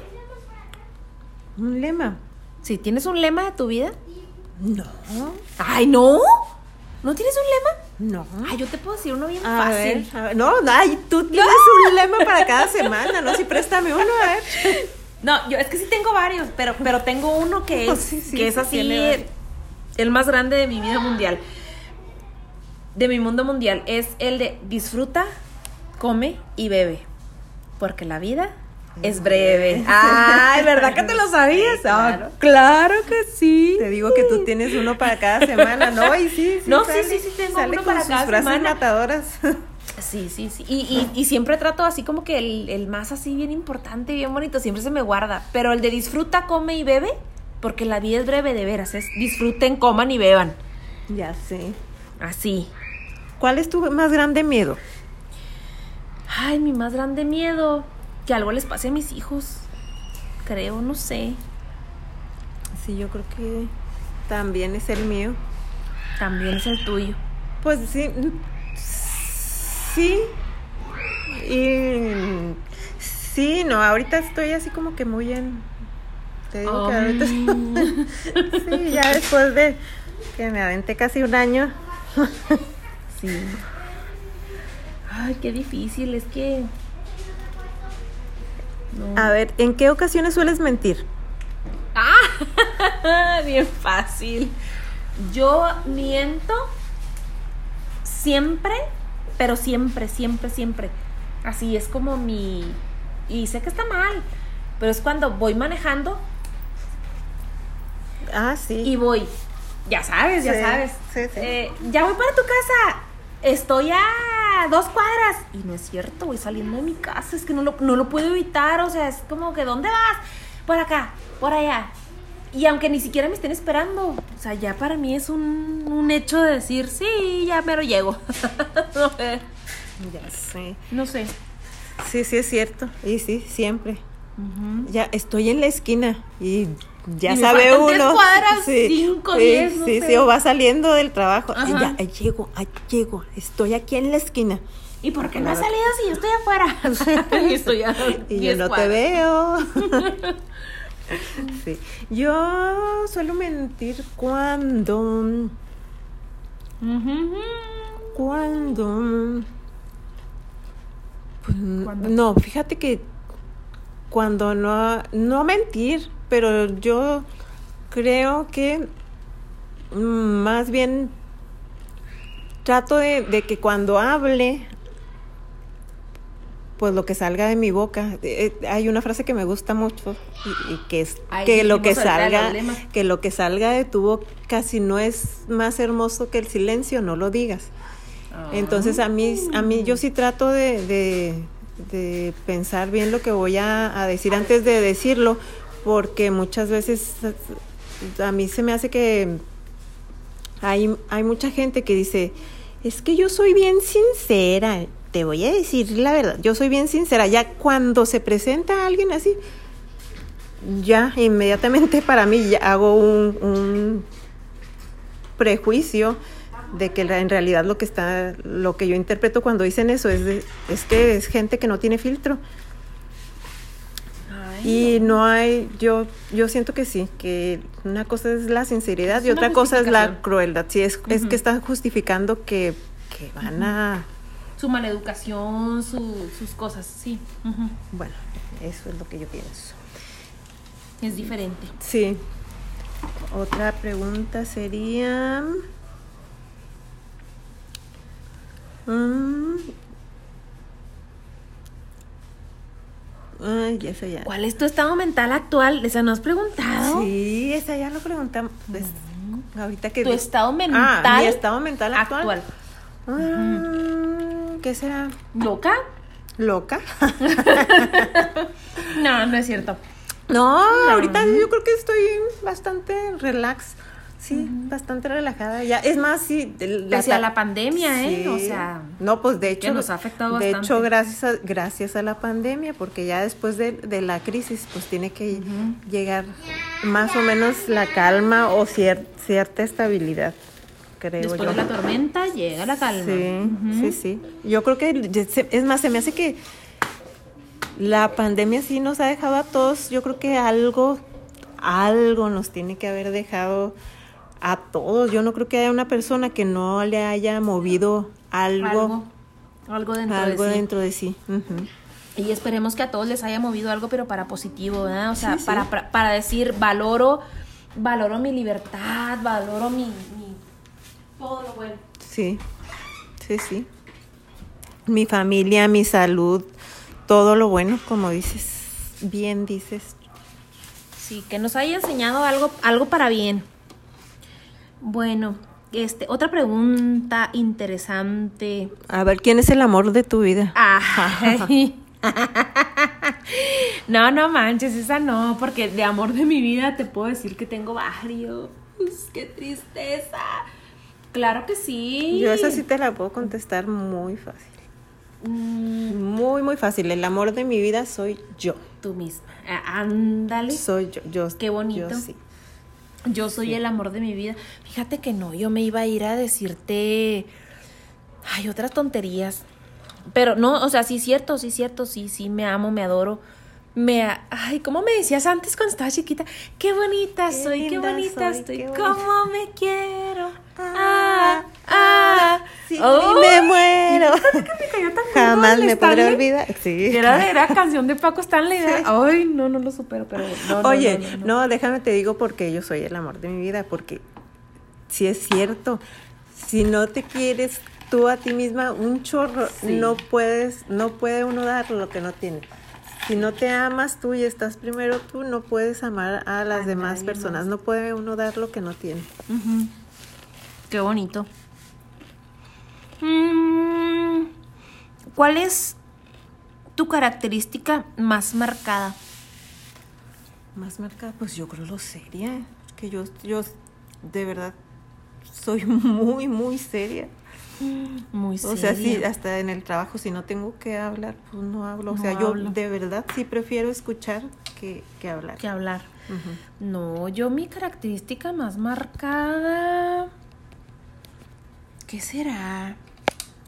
un lema Sí, ¿tienes un lema de tu vida? no Ay, no. ¿No tienes un lema? no Ay, yo te puedo decir uno bien a fácil. ver, a ver. no, ay, tú tienes un lema para cada semana, ¿no? Sí, préstame uno, a ver. No, yo es que sí tengo varios, pero, pero tengo uno que es, Sí, sí, que es sí, así. El más grande de mi vida mundial. De mi mundo mundial. Es el de disfruta, come y bebe. Porque la vida es breve. Ay, ¿verdad que te lo sabías? Ah, claro. claro que sí. Te digo que tú tienes uno para cada semana, ¿no? Y sí, sí. No, sí, sale, sí, sí, tengo sale uno con para sus cada frases semana. matadoras. Sí, sí, sí. Y, y, y siempre trato así como que el, el más así bien importante, bien bonito, siempre se me guarda. Pero el de disfruta, come y bebe, porque la vida es breve de veras, es disfruten, coman y beban. ya sé. Así. ¿Cuál es tu más grande miedo? Ay, mi más grande miedo, que algo les pase a mis hijos. Creo, no sé. Sí, yo creo que también es el mío. También es el tuyo. Pues sí. Sí. Y. Sí, no, ahorita estoy así como que muy en. Te digo que ahorita. Sí, ya después de que me aventé casi un año. sí. Ay, qué difícil, es que... No. A ver, ¿en qué ocasiones sueles mentir? Ah, bien fácil. Yo miento siempre, pero siempre, siempre, siempre. Así es como mi... Y sé que está mal, pero es cuando voy manejando Ah, sí. y voy. Ya sabes, ya sabes. sí, sí. Eh, ya voy para tu casa. Estoy a dos cuadras. Y no es cierto, voy saliendo de mi casa. Es que no lo, no lo puedo evitar. O sea, es como que, ¿dónde vas? Por acá, por allá. Y aunque ni siquiera me estén esperando. O sea, ya para mí es un, un hecho de decir, sí, ya mero llego. no. Ya sé. No sé. Sí, sí, es cierto. Y sí, siempre. Ya estoy en la esquina y ya Y sabe uno. cuadras, cinco, sí, diez, no sí, sé. sí, o va saliendo del trabajo. Ajá. Ya, llego, ahí llego. Estoy aquí en la esquina. ¿Y por qué no has salido si yo estoy afuera? y estoy a Y yo no te veo. sí. Yo suelo mentir cuando. Cuando. Pues no, fíjate que cuando no, no mentir, pero yo creo que mm, más bien trato de, que cuando hable, pues lo que salga de mi boca. Eh, hay una frase que me gusta mucho y, que es que lo que salga, que lo que salga de tu boca si no es más hermoso que el silencio, no lo digas. Ah. Entonces a mí, a mí yo sí trato de, de pensar bien lo que voy a, decir antes de decirlo, porque muchas veces a mí se me hace que hay, hay mucha gente que dice, es que yo soy bien sincera, te voy a decir la verdad, yo soy bien sincera, ya cuando se presenta alguien así, ya inmediatamente para mí ya hago un, un prejuicio de que en realidad lo que está, lo que yo interpreto cuando dicen eso es, es que es gente que no tiene filtro. Y no. hay, yo, yo siento que sí, que una cosa es la sinceridad y otra cosa es la crueldad. Sí, es, es que están justificando que, que van a... Su maleducación, su, sus cosas, sí. Bueno, eso es lo que yo pienso. Es diferente. Sí. Otra pregunta sería... Mm. Ay, esa ya. ¿Cuál es tu estado mental actual? ¿Esa no has preguntado? Sí, esa ya lo preguntamos. Pues, ahorita que. Tu estado mental. Ah, mi estado mental actual. Ah, ¿Qué será? ¿Loca? ¿Loca? no, no es cierto. No, ahorita yo creo que estoy bastante relax. Sí, bastante relajada. Ya, es más, sí. La, la pandemia, ¿eh? O sea. No, pues de hecho. nos ha afectado de hecho, gracias a, gracias a la pandemia, porque ya después de, la crisis, pues tiene que llegar más o menos la calma o cierta estabilidad. Creo Después de la tormenta llega la calma. Sí, sí, sí. Yo creo que, es más, se me hace que la pandemia sí nos ha dejado a todos, yo creo que algo, algo nos tiene que haber dejado a todos. Yo no creo que haya una persona que no le haya movido algo. Algo, dentro algo de sí. Dentro de sí. Y esperemos que a todos les haya movido algo, pero para positivo, ¿verdad? O sea, Para, para, decir, valoro, valoro mi libertad, valoro mi, mi, todo lo bueno. Sí, sí, sí. Mi familia, mi salud, todo lo bueno, como dices, bien dices. Sí, que nos haya enseñado algo, algo para bien. Bueno, este, otra pregunta interesante. A ver, ¿quién es el amor de tu vida? no, no manches, esa no, porque de amor de mi vida te puedo decir que tengo varios. ¡Qué tristeza! Claro que sí. Yo esa sí te la puedo contestar muy fácil. Mm. Muy, muy fácil. El amor de mi vida soy yo. Tú misma. ándale. Soy yo. yo Qué bonito. Yo sí yo soy el amor de mi vida. Fíjate que no, yo me iba a ir a decirte, ay, otras tonterías. Pero no, o sea, sí es cierto, sí es cierto, sí, sí, me amo, me adoro. Me, ay, ¿cómo me decías antes cuando estaba chiquita? Qué bonita soy, qué bonita estoy, cómo me quiero. Ah, ah, sí, me muero. Jamás me podré olvidar. Sí. Era, era canción de Paco Stanley. Ay, no, no lo supero, pero no, Oye, no, déjame te digo porque yo soy el amor de mi vida, porque si es cierto, si no te quieres tú a ti misma un chorro, no puedes, no puede uno dar lo que no tiene. Si no te amas tú y estás primero tú, no puedes amar a las demás personas. No puede uno dar lo que no tiene. Qué bonito. Mm, ¿Cuál es tu característica más marcada? Más marcada, pues yo creo lo seria. Que yo, yo de verdad soy muy, muy seria. Muy seria. O sea, sí, hasta en el trabajo, si no tengo que hablar, pues no hablo. o sea, yo de verdad sí prefiero escuchar que, que hablar. Que hablar. No, yo mi característica más marcada. ¿Qué será?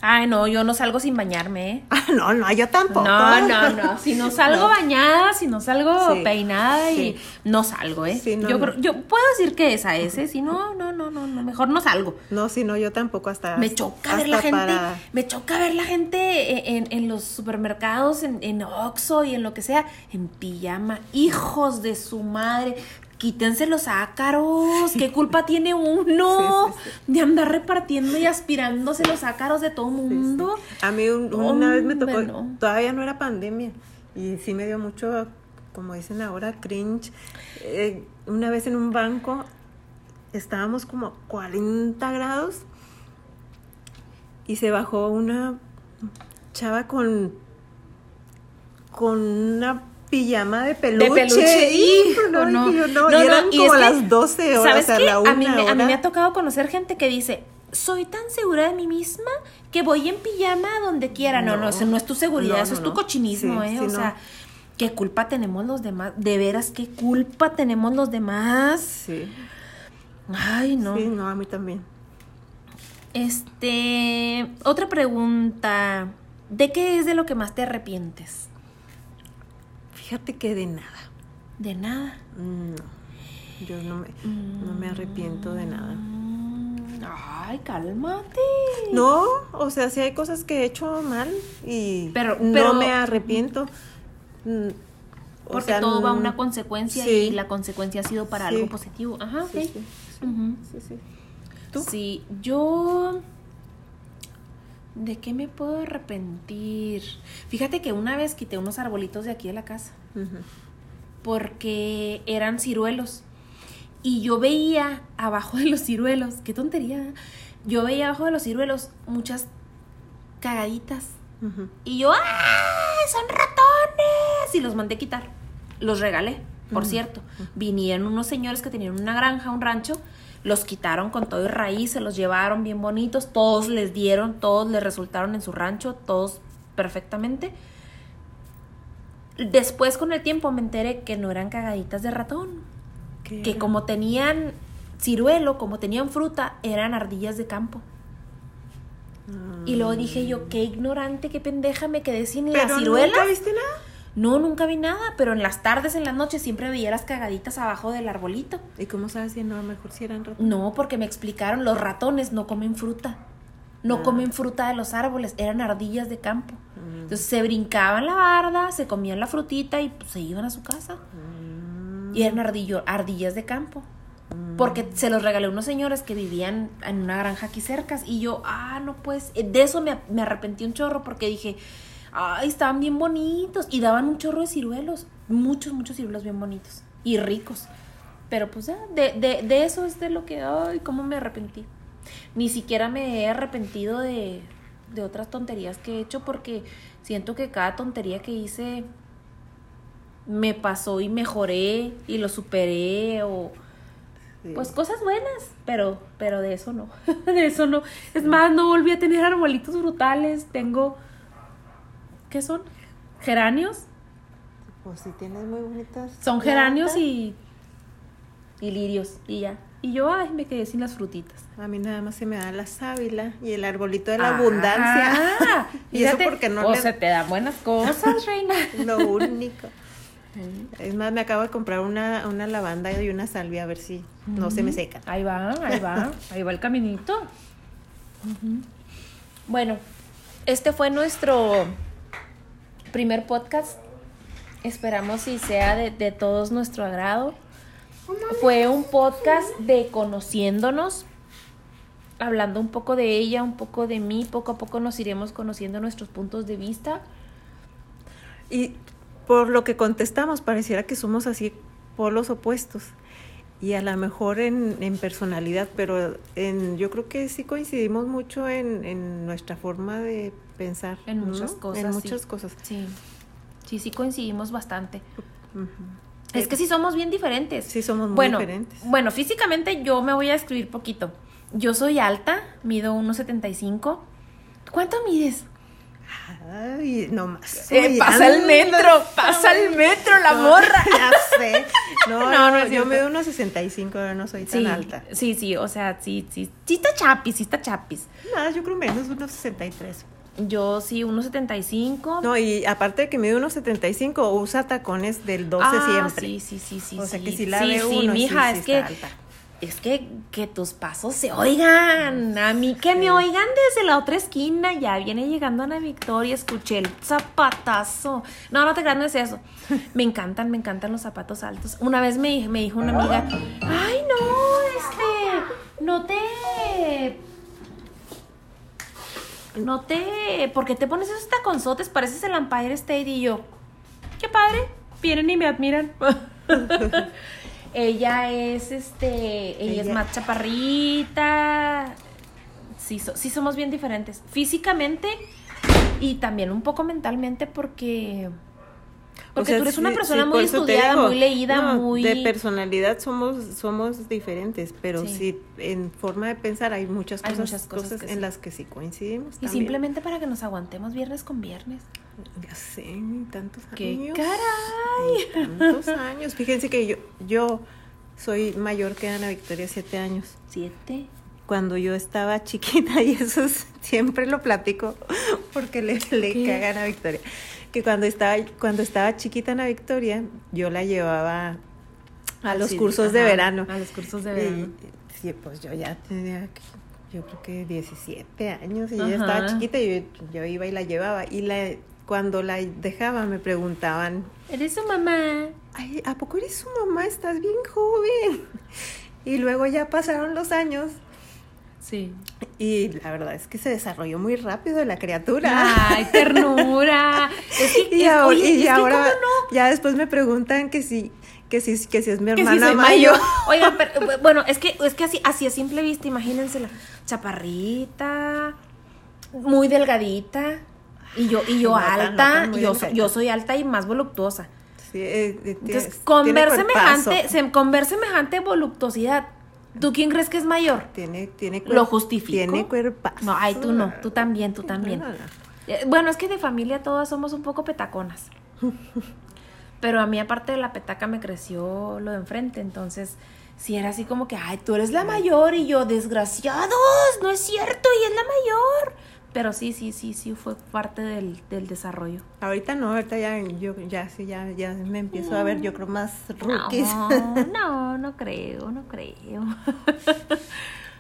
Ay, no, yo no salgo sin bañarme, ¿eh? Ah, no, no, yo tampoco. No, no, no. Si no salgo No. bañada, si no salgo Sí, peinada y sí. no salgo, ¿eh? Sí, no, yo, no. creo- yo puedo decir que esa es, ¿eh? Si no, no, no, no, no, mejor no salgo. No, sí, no, yo tampoco hasta. Me choca ver la gente, para- me choca ver la gente en, en los supermercados, en, en Oxxo y en lo que sea, en pijama. Hijos de su madre, quítense los ácaros. ¿Qué culpa tiene uno Sí, sí, de andar repartiendo y aspirándose los ácaros de todo mundo? A mí un- una vez me tocó, no. todavía no era pandemia, y sí me dio mucho, como dicen ahora, cringe. Eh, una vez en un banco estábamos como a 40 grados y se bajó una chava con, con una pijama de peluche. peluche, hijo, no, no. no, No, y no, eran y como es que, las 12 horas, ¿Sabes o sea, qué? la a, mí, una a mí me ha tocado conocer gente que dice, soy tan segura de mí misma que voy en pijama donde quiera. No, no, No. eso no es tu seguridad, No, eso no, es tu cochinismo, Sí, ¿eh? sí, o sea, ¿qué culpa tenemos los demás? De veras, ¿qué culpa tenemos los demás? Sí, Ay, no. sí, no, a mí también. Este, otra pregunta. ¿De qué es de lo que más te arrepientes? Fíjate que de nada. De nada. No, yo no me, no me arrepiento de nada. Mm, Ay, cálmate. No, o sea, sí hay cosas que he hecho mal y Pero- no pero- me arrepiento. Mm, o Porque sea, todo va a mm, una consecuencia sí. y la consecuencia ha sido para Sí. algo positivo. Ajá. Sí, sí, sí, Ujú. sí, sí. ¿Tú? Sí, yo... ¿De qué me puedo arrepentir? Fíjate que una vez quité unos arbolitos de aquí de la casa porque eran ciruelos. Y yo veía abajo de los ciruelos, qué tontería. ¿eh? Yo veía abajo de los ciruelos muchas cagaditas. Y yo, ¡ah! ¡Son ratones! Y los mandé quitar. Los regalé, por cierto. Vinieron unos señores que tenían una granja, un rancho. Los quitaron con todo y raíz, se los llevaron bien bonitos. Todos les dieron, todos les resultaron en su rancho, todos perfectamente. Después, con el tiempo, me enteré que no eran cagaditas de ratón. ¿Qué Que como tenían ciruelo, como tenían fruta, eran ardillas de campo. Y luego dije yo, qué ignorante, qué pendeja, me quedé sin ¿Pero las ciruelas. nunca viste nada? No, nunca vi nada, pero en las tardes, en las noches, siempre veía las cagaditas abajo del arbolito. ¿Y cómo sabes si no? Mejor si eran ratos. No, porque me explicaron, los ratones no comen fruta. No Ah. comen fruta de los árboles, eran ardillas de campo. Mm. Entonces se brincaban la barda, se comían la frutita y pues, se iban a su casa. Mm. Y eran ardillo, ardillas de campo. Porque se los regalé a unos señores que vivían en una granja aquí cerca. Y yo, ah, no pues. De eso me, me arrepentí un chorro porque dije, ay, estaban bien bonitos. Y daban un chorro de ciruelos. Muchos, muchos ciruelos bien bonitos. Y ricos. Pero pues ya, de, de, de eso es de lo que, ay, cómo me arrepentí. Ni siquiera me he arrepentido de, de otras tonterías que he hecho porque siento que cada tontería que hice me pasó y mejoré y lo superé o Sí. pues cosas buenas, pero pero de eso no. de eso no. Es más, no volví a tener arbolitos brutales, tengo ¿qué son? Geranios. Pues si tienes muy bonitas. Son geranios y y lirios y ya. Y yo ay, me quedé sin las frutitas. A mí nada más se me da la sábila y el arbolito de la abundancia. Ah, Y eso porque no o le- se te dan buenas cosas, reina. Lo único. Es más, me acabo de comprar una, una lavanda y una salvia a ver si no se me secan. Ahí va, ahí va, ahí va el caminito. Bueno, este fue nuestro primer podcast. Esperamos y sea de, de todos nuestro agrado. Fue un podcast de conociéndonos, hablando un poco de ella, un poco de mí. Poco a poco nos iremos conociendo nuestros puntos de vista. Y por lo que contestamos, pareciera que somos así polos opuestos. Y a lo mejor en, en personalidad, pero en, yo creo que sí coincidimos mucho en, en nuestra forma de pensar. En ¿no? muchas cosas, En sí. muchas cosas. Sí, sí, sí coincidimos bastante. Es que sí somos bien diferentes. Sí, somos muy bueno, diferentes. Bueno, físicamente yo me voy a describir poquito. Yo soy alta, mido 1.75. ¿Cuánto mides? Ay, no más. Eh, pasa el metro, pasa el metro, la morra. Ya sé. No, no, No, no yo me doy unos 65, yo no soy tan Sí, alta. sí, sí, o sea, sí, sí, sí está chapis, sí está chapis. Nada, yo creo menos, unos 63. Yo sí, 1.75. No, y aparte de que mide unos 75, usa tacones del 12 ah, siempre. Sí, sí, sí, sí. O sea sí. que si la sí, ve sí, uno, mija, sí es que alta. Es que que tus pasos se oigan. A mí que me oigan desde la otra esquina, ya viene llegando Ana Victoria, escuché el zapatazo. No, no te creas, no es eso. Me encantan, me encantan los zapatos altos. Una vez me, me dijo una amiga, "Ay, no, este, no te no te. ¿Por qué te pones esos taconzotes? Pareces el Empire State y yo. Qué padre. Vienen y me admiran. ella es este. Ella, es más chaparrita. Sí, so- sí somos bien diferentes. Físicamente y también un poco mentalmente porque. Porque O sea, tú eres una persona sí, muy estudiada, digo, muy leída, no, muy. De personalidad somos, somos diferentes, pero Sí. sí. en forma de pensar hay muchas Hay cosas, muchas cosas en sí. las que sí coincidimos. Y también. simplemente para que nos aguantemos viernes con viernes. Ya sé, tantos ¡Qué años. caray! tantos años. Fíjense que yo, yo soy mayor que Ana Victoria, siete años. Siete. Cuando yo estaba chiquita, y eso es- siempre lo platico porque le, le ¿Qué? caga a Ana Victoria, que cuando estaba, cuando estaba chiquita Ana Victoria, yo la llevaba a los Sí, cursos de verano. A los cursos de Y, verano. sí, pues yo ya tenía, yo creo que 17 años y Ajá. ella estaba chiquita y yo, yo iba y la llevaba. Y la, cuando la dejaba me preguntaban, ¿Eres su mamá? Ay, ¿a poco eres su mamá? Estás bien joven. Y luego ya pasaron los años Sí. y la verdad es que se desarrolló muy rápido la criatura. Ay, ternura. Es que, y es- ahora, oye, y es que ahora ¿cómo no? ya después me preguntan que si, que si, que si es mi hermana soy mayor. mayor. Oigan, pero, bueno, es que, es que así, así a simple vista, imagínensela. Chaparrita, muy delgadita. Y yo, y yo no alta, muy yo, so- yo soy alta y más voluptuosa. Sí, eh, eh, Entonces, con ver semejante, se- con ver semejante voluptuosidad, ¿tú quién crees que es mayor? Tiene, tiene Lo cuer- justifico. Tiene cuerpazo. No, ay, tú no, tú también, tú también. No, no, no. Eh, Bueno, es que de familia todas somos un poco petaconas. Pero a mí, aparte de la petaca, me creció lo de enfrente. Entonces, sí era así como que, ay, tú eres la mayor. Y yo, desgraciados, no es cierto, y es la mayor. Pero sí, sí, sí, sí, fue parte del, del desarrollo. Ahorita no, ahorita ya, yo ya, sí, ya, ya me empiezo a ver, yo creo, más rookies. No, no, no creo, no creo.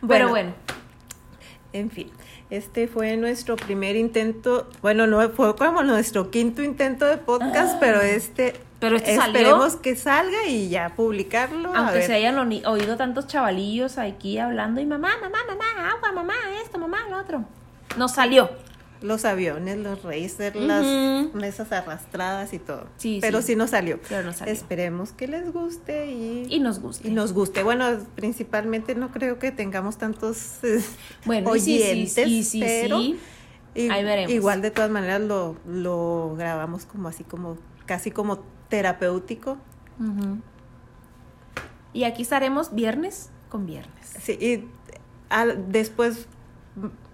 Bueno. Pero bueno, En fin, este fue nuestro primer intento, bueno, no fue como nuestro quinto intento de podcast, pero este, Ah. Pero este salió. esperemos que salga y ya publicarlo. aunque se hayan oído tantos chavalillos aquí hablando, y mamá, mamá, mamá, agua, mamá, esto, mamá, lo otro. No salió. Los aviones, los racers, las mesas arrastradas y todo. Sí, pero sí. sí, nos salió. Pero no salió. Esperemos que les guste y, Y nos guste. y nos guste. Bueno, principalmente no creo que tengamos tantos eh, Bueno, y sí, sí, oyentes, sí, sí, pero Ahí veremos. igual de todas maneras lo, lo grabamos como así como casi como terapéutico. Y aquí estaremos viernes con viernes. Sí, y al- después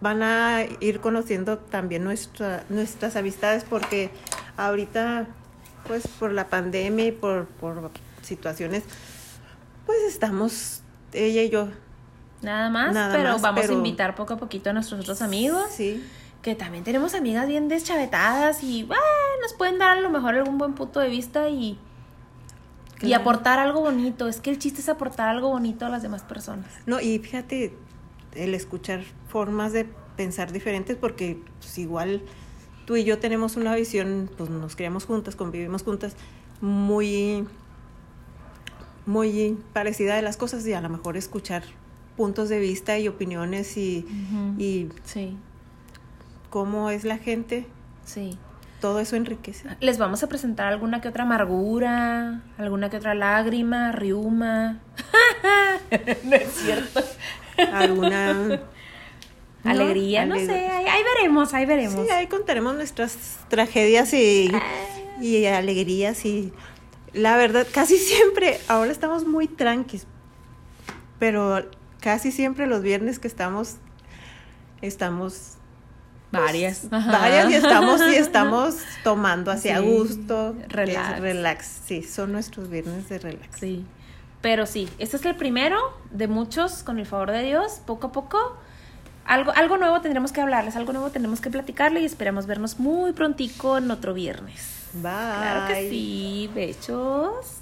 van a ir conociendo también nuestra, nuestras amistades porque ahorita, pues por la pandemia y por, por situaciones, pues estamos, ella y yo. Nada más, Nada pero más, vamos pero- a invitar poco a poquito a nuestros otros amigos. Sí, Que también tenemos amigas bien deschavetadas y bueno, nos pueden dar a lo mejor algún buen punto de vista y, y aportar algo bonito. Es que el chiste es aportar algo bonito a las demás personas. no, y fíjate, el escuchar formas de pensar diferentes porque pues, igual tú y yo tenemos una visión, pues nos criamos juntas, convivimos juntas, muy muy parecida de las cosas y a lo mejor escuchar puntos de vista y opiniones y, y Sí, cómo es la gente, sí. todo eso enriquece. Les vamos a presentar alguna que otra amargura, alguna que otra lágrima, riuma. no es cierto. Alguna ¿no? Alegría, no sé, ahí, ahí veremos, ahí veremos. Sí, ahí contaremos nuestras tragedias y, y alegrías y la verdad, casi siempre, ahora estamos muy tranquis, pero casi siempre los viernes que estamos, estamos Varias. Varias y estamos, y estamos tomando hacia Sí. gusto. Relax. Relax, sí, son nuestros viernes de relax. Sí. Pero sí, este es el primero de muchos, con el favor de Dios, poco a poco. Algo, algo nuevo tendremos que hablarles, algo nuevo tenemos que platicarle y esperamos vernos muy prontico en otro viernes. Bye. Claro que sí, bechos.